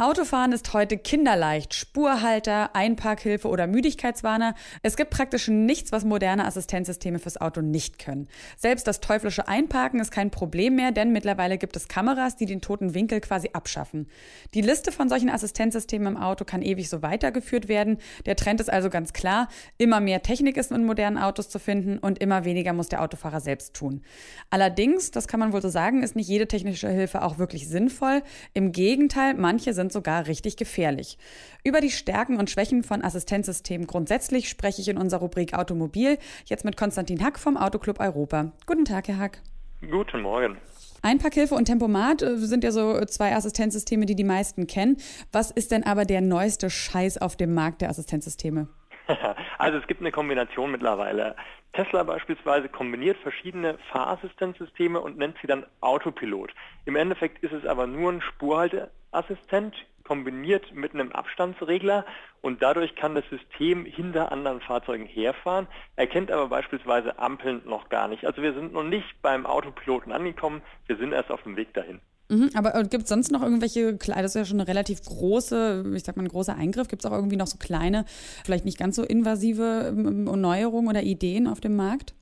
Autofahren ist heute kinderleicht. Spurhalter, Einparkhilfe oder Müdigkeitswarner. Es gibt praktisch nichts, was moderne Assistenzsysteme fürs Auto nicht können. Selbst das teuflische Einparken ist kein Problem mehr, denn mittlerweile gibt es Kameras, die den toten Winkel quasi abschaffen. Die Liste von solchen Assistenzsystemen im Auto kann ewig so weitergeführt werden. Der Trend ist also ganz klar. Immer mehr Technik ist in modernen Autos zu finden und immer weniger muss der Autofahrer selbst tun. Allerdings, das kann man wohl so sagen, ist nicht jede technische Hilfe auch wirklich sinnvoll. Im Gegenteil, manche sind sogar richtig gefährlich. Über die Stärken und Schwächen von Assistenzsystemen grundsätzlich spreche ich in unserer Rubrik Automobil jetzt mit Konstantin Hack vom Autoclub Europa. Guten Tag, Herr Hack. Guten Morgen. Einpackhilfe und Tempomat äh, sind ja so zwei Assistenzsysteme, die die meisten kennen. Was ist denn aber der neueste Scheiß auf dem Markt der Assistenzsysteme? Also es gibt eine Kombination mittlerweile. Tesla beispielsweise kombiniert verschiedene Fahrassistenzsysteme und nennt sie dann Autopilot. Im Endeffekt ist es aber nur ein Spurhalteassistent kombiniert mit einem Abstandsregler und dadurch kann das System hinter anderen Fahrzeugen herfahren, erkennt aber beispielsweise Ampeln noch gar nicht. Also wir sind noch nicht beim Autopiloten angekommen, wir sind erst auf dem Weg dahin. Mhm, aber äh, gibt es sonst noch irgendwelche, das ist ja schon eine relativ große, ich sag mal ein großer Eingriff, gibt es auch irgendwie noch so kleine, vielleicht nicht ganz so invasive ähm, Neuerungen oder Ideen auf dem Markt?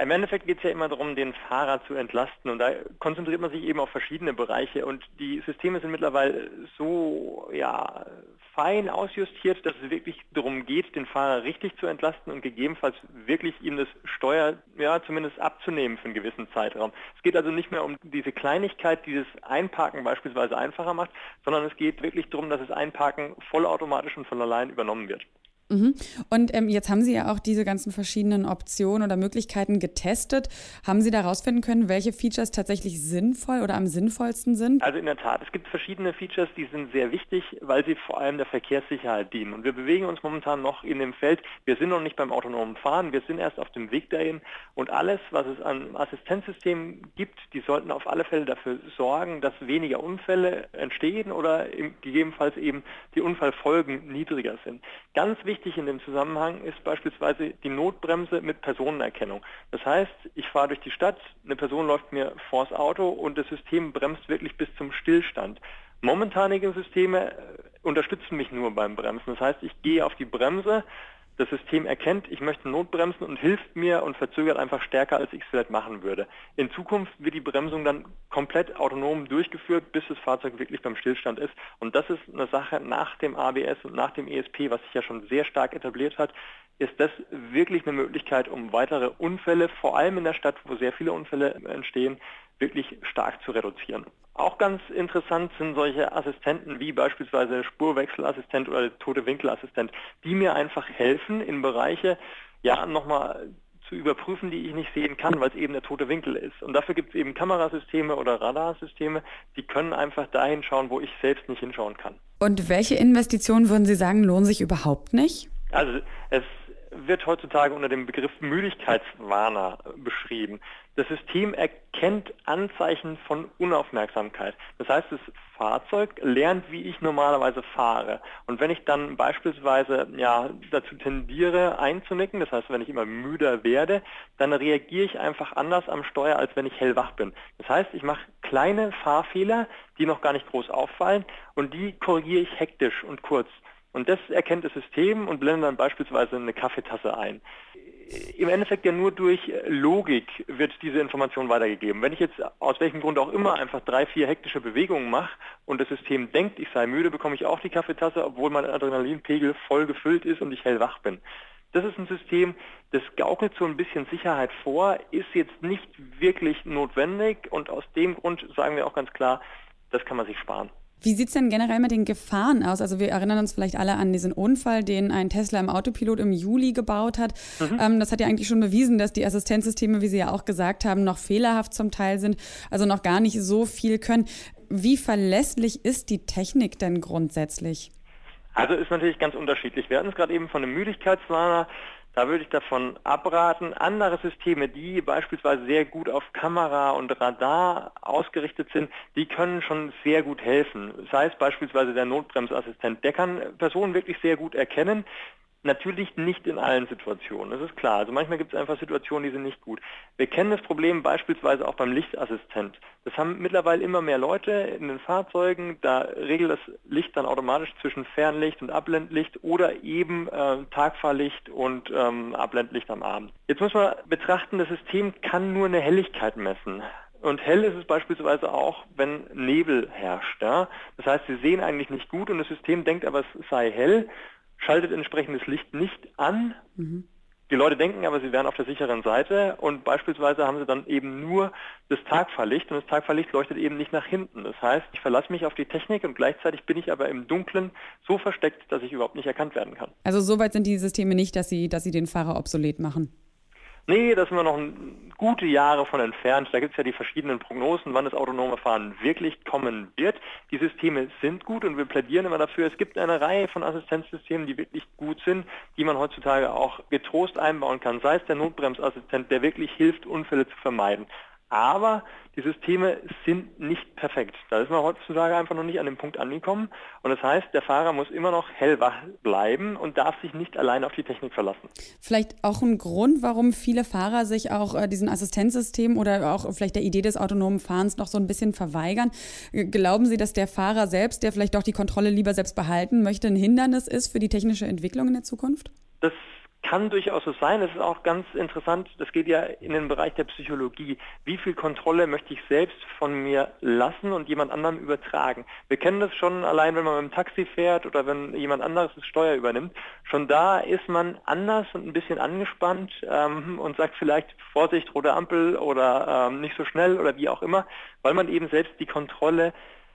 Im Endeffekt geht es ja immer darum, den Fahrer zu entlasten. Und da konzentriert man sich eben auf verschiedene Bereiche. Und die Systeme sind mittlerweile so ja, fein ausjustiert, dass es wirklich darum geht, den Fahrer richtig zu entlasten und gegebenenfalls wirklich ihm das Steuer ja, zumindest abzunehmen für einen gewissen Zeitraum. Es geht also nicht mehr um diese Kleinigkeit, die das Einparken beispielsweise einfacher macht, sondern es geht wirklich darum, dass das Einparken vollautomatisch und von allein übernommen wird. Mhm. Und ähm, jetzt haben Sie ja auch diese ganzen verschiedenen Optionen oder Möglichkeiten getestet. Haben Sie da herausfinden können, welche Features tatsächlich sinnvoll oder am sinnvollsten sind? Also in der Tat, es gibt verschiedene Features, die sind sehr wichtig, weil sie vor allem der Verkehrssicherheit dienen. Und wir bewegen uns momentan noch in dem Feld, wir sind noch nicht beim autonomen Fahren, wir sind erst auf dem Weg dahin. Und alles, was es an Assistenzsystemen gibt, die sollten auf alle Fälle dafür sorgen, dass weniger Unfälle entstehen oder gegebenenfalls eben die Unfallfolgen niedriger sind. Ganz wichtig wichtig in dem Zusammenhang ist beispielsweise die Notbremse mit Personenerkennung. Das heißt, ich fahre durch die Stadt, eine Person läuft mir vors Auto und das System bremst wirklich bis zum Stillstand. Momentanige Systeme äh, unterstützen mich nur beim Bremsen. Das heißt, ich gehe auf die Bremse, das System erkennt, ich möchte Notbremsen und hilft mir und verzögert einfach stärker, als ich es vielleicht machen würde. In Zukunft wird die Bremsung dann komplett autonom durchgeführt, bis das Fahrzeug wirklich beim Stillstand ist. Und das ist eine Sache nach dem ABS und nach dem ESP, was sich ja schon sehr stark etabliert hat, ist das wirklich eine Möglichkeit, um weitere Unfälle, vor allem in der Stadt, wo sehr viele Unfälle entstehen, wirklich stark zu reduzieren. Auch ganz interessant sind solche Assistenten wie beispielsweise der Spurwechselassistent oder der tote Winkelassistent, die mir einfach helfen, in Bereiche ja nochmal zu überprüfen, die ich nicht sehen kann, weil es eben der tote Winkel ist. Und dafür gibt es eben Kamerasysteme oder Radarsysteme, die können einfach dahin schauen, wo ich selbst nicht hinschauen kann. Und welche Investitionen würden Sie sagen, lohnen sich überhaupt nicht? Also es wird heutzutage unter dem Begriff Müdigkeitswarner beschrieben. Das System erkennt Anzeichen von Unaufmerksamkeit. Das heißt, das Fahrzeug lernt, wie ich normalerweise fahre. Und wenn ich dann beispielsweise ja, dazu tendiere, einzunicken, das heißt, wenn ich immer müder werde, dann reagiere ich einfach anders am Steuer, als wenn ich hellwach bin. Das heißt, ich mache kleine Fahrfehler, die noch gar nicht groß auffallen und die korrigiere ich hektisch und kurz. Und das erkennt das System und blendet dann beispielsweise eine Kaffeetasse ein. Im Endeffekt ja nur durch Logik wird diese Information weitergegeben. Wenn ich jetzt aus welchem Grund auch immer einfach drei, vier hektische Bewegungen mache und das System denkt, ich sei müde, bekomme ich auch die Kaffeetasse, obwohl mein Adrenalinpegel voll gefüllt ist und ich hellwach bin. Das ist ein System, das gaukelt so ein bisschen Sicherheit vor, ist jetzt nicht wirklich notwendig und aus dem Grund sagen wir auch ganz klar, das kann man sich sparen. Wie sieht es denn generell mit den Gefahren aus? Also wir erinnern uns vielleicht alle an diesen Unfall, den ein Tesla im Autopilot im Juli gebaut hat. Mhm. Ähm, das hat ja eigentlich schon bewiesen, dass die Assistenzsysteme, wie Sie ja auch gesagt haben, noch fehlerhaft zum Teil sind, also noch gar nicht so viel können. Wie verlässlich ist die Technik denn grundsätzlich? Also ist natürlich ganz unterschiedlich. Wir hatten es gerade eben von einem Müdigkeitswarner. Da würde ich davon abraten, andere Systeme, die beispielsweise sehr gut auf Kamera und Radar ausgerichtet sind, die können schon sehr gut helfen. Sei es beispielsweise der Notbremsassistent, der kann Personen wirklich sehr gut erkennen. Natürlich nicht in allen Situationen, das ist klar. Also manchmal gibt es einfach Situationen, die sind nicht gut. Wir kennen das Problem beispielsweise auch beim Lichtassistent. Das haben mittlerweile immer mehr Leute in den Fahrzeugen. Da regelt das Licht dann automatisch zwischen Fernlicht und Abblendlicht oder eben äh, Tagfahrlicht und ähm, Abblendlicht am Abend. Jetzt muss man betrachten, das System kann nur eine Helligkeit messen. Und hell ist es beispielsweise auch, wenn Nebel herrscht. Ja? Das heißt, Sie sehen eigentlich nicht gut und das System denkt aber, es sei hell schaltet entsprechendes Licht nicht an. Mhm. Die Leute denken aber, sie wären auf der sicheren Seite und beispielsweise haben sie dann eben nur das Tagfahrlicht und das Tagfahrlicht leuchtet eben nicht nach hinten. Das heißt, ich verlasse mich auf die Technik und gleichzeitig bin ich aber im Dunkeln so versteckt, dass ich überhaupt nicht erkannt werden kann. Also soweit sind die Systeme nicht, dass sie, dass sie den Fahrer obsolet machen. Nee, da sind wir noch gute Jahre von entfernt. Da gibt es ja die verschiedenen Prognosen, wann das autonome Fahren wirklich kommen wird. Die Systeme sind gut und wir plädieren immer dafür. Es gibt eine Reihe von Assistenzsystemen, die wirklich gut sind, die man heutzutage auch getrost einbauen kann. Sei es der Notbremsassistent, der wirklich hilft, Unfälle zu vermeiden. Aber die Systeme sind nicht perfekt. Da ist man heutzutage einfach noch nicht an dem Punkt angekommen. Und das heißt, der Fahrer muss immer noch hellwach bleiben und darf sich nicht allein auf die Technik verlassen. Vielleicht auch ein Grund, warum viele Fahrer sich auch äh, diesen Assistenzsystemen oder auch vielleicht der Idee des autonomen Fahrens noch so ein bisschen verweigern. Glauben Sie, dass der Fahrer selbst, der vielleicht doch die Kontrolle lieber selbst behalten möchte, ein Hindernis ist für die technische Entwicklung in der Zukunft? Das kann durchaus so sein. Es ist auch ganz interessant, das geht ja in den Bereich der Psychologie. Wie viel Kontrolle möchte ich selbst von mir lassen und jemand anderem übertragen? Wir kennen das schon allein, wenn man mit dem Taxi fährt oder wenn jemand anderes das Steuer übernimmt. Schon da ist man anders und ein bisschen angespannt ähm, und sagt vielleicht Vorsicht, rote Ampel oder ähm, nicht so schnell oder wie auch immer, weil man eben selbst die Kontrolle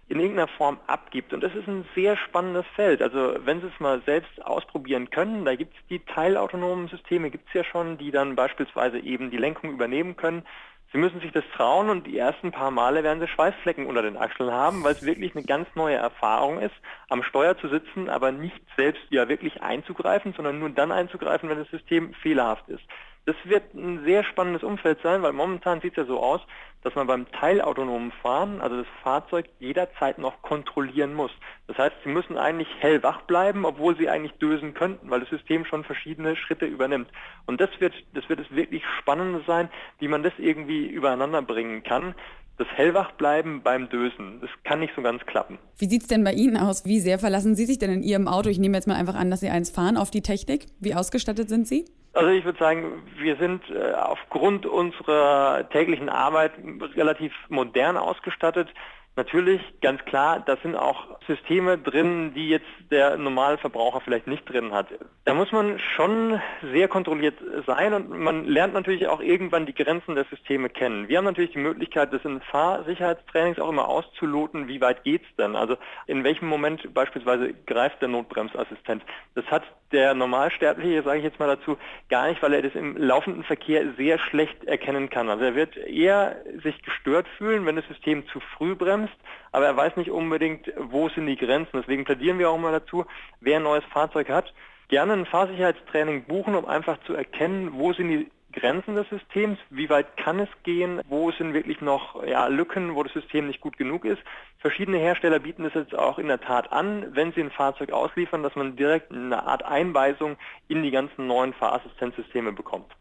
in irgendeiner Form abgibt. Und das ist ein sehr spannendes Feld. Also wenn Sie es mal selbst ausprobieren können, da gibt es die teilautonomen Systeme, gibt es ja schon, die dann beispielsweise eben die Lenkung übernehmen können. Sie müssen sich das trauen und die ersten paar Male werden Sie Schweißflecken unter den Achseln haben, weil es wirklich eine ganz neue Erfahrung ist, am Steuer zu sitzen, aber nicht selbst ja wirklich einzugreifen, sondern nur dann einzugreifen, wenn das System fehlerhaft ist. Das wird ein sehr spannendes Umfeld sein, weil momentan sieht es ja so aus, dass man beim teilautonomen Fahren, also das Fahrzeug, jederzeit noch kontrollieren muss. Das heißt, Sie müssen eigentlich hellwach bleiben, obwohl Sie eigentlich dösen könnten, weil das System schon verschiedene Schritte übernimmt. Und das wird, das wird es wirklich spannend sein, wie man das irgendwie übereinander bringen kann das Hellwachbleiben beim Dösen, das kann nicht so ganz klappen. Wie sieht es denn bei Ihnen aus? Wie sehr verlassen Sie sich denn in Ihrem Auto? Ich nehme jetzt mal einfach an, dass Sie eins fahren auf die Technik. Wie ausgestattet sind Sie? Also ich würde sagen, wir sind äh, aufgrund unserer täglichen Arbeit relativ modern ausgestattet. Natürlich, ganz klar, da sind auch Systeme drin, die jetzt der normale Verbraucher vielleicht nicht drin hat. Da muss man schon sehr kontrolliert sein und man lernt natürlich auch irgendwann die Grenzen der Systeme kennen. Wir haben natürlich die Möglichkeit, das in Fahrsicherheitstrainings auch immer auszuloten, wie weit geht's denn? Also in welchem Moment beispielsweise greift der Notbremsassistent. Das hat der Normalsterbliche, sage ich jetzt mal dazu, gar nicht, weil er das im laufenden Verkehr sehr schlecht erkennen kann. Also er wird eher sich gestört fühlen, wenn das System zu früh bremst bremst, aber er weiß nicht unbedingt, wo sind die Grenzen. Deswegen plädieren wir auch mal dazu, wer ein neues Fahrzeug hat, gerne ein Fahrsicherheitstraining buchen, um einfach zu erkennen, wo sind die Grenzen des Systems, wie weit kann es gehen, wo sind wirklich noch ja, Lücken, wo das System nicht gut genug ist. Verschiedene Hersteller bieten es jetzt auch in der Tat an, wenn sie ein Fahrzeug ausliefern, dass man direkt eine Art Einweisung in die ganzen neuen Fahrassistenzsysteme bekommt.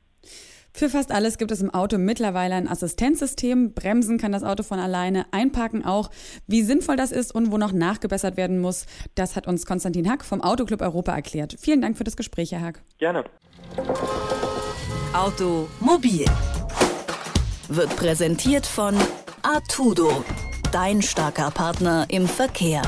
Für fast alles gibt es im Auto mittlerweile ein Assistenzsystem. Bremsen kann das Auto von alleine, einparken auch. Wie sinnvoll das ist und wo noch nachgebessert werden muss, das hat uns Konstantin Hack vom Autoclub Europa erklärt. Vielen Dank für das Gespräch, Herr Hack. Gerne. Automobil wird präsentiert von Artudo, dein starker Partner im Verkehr.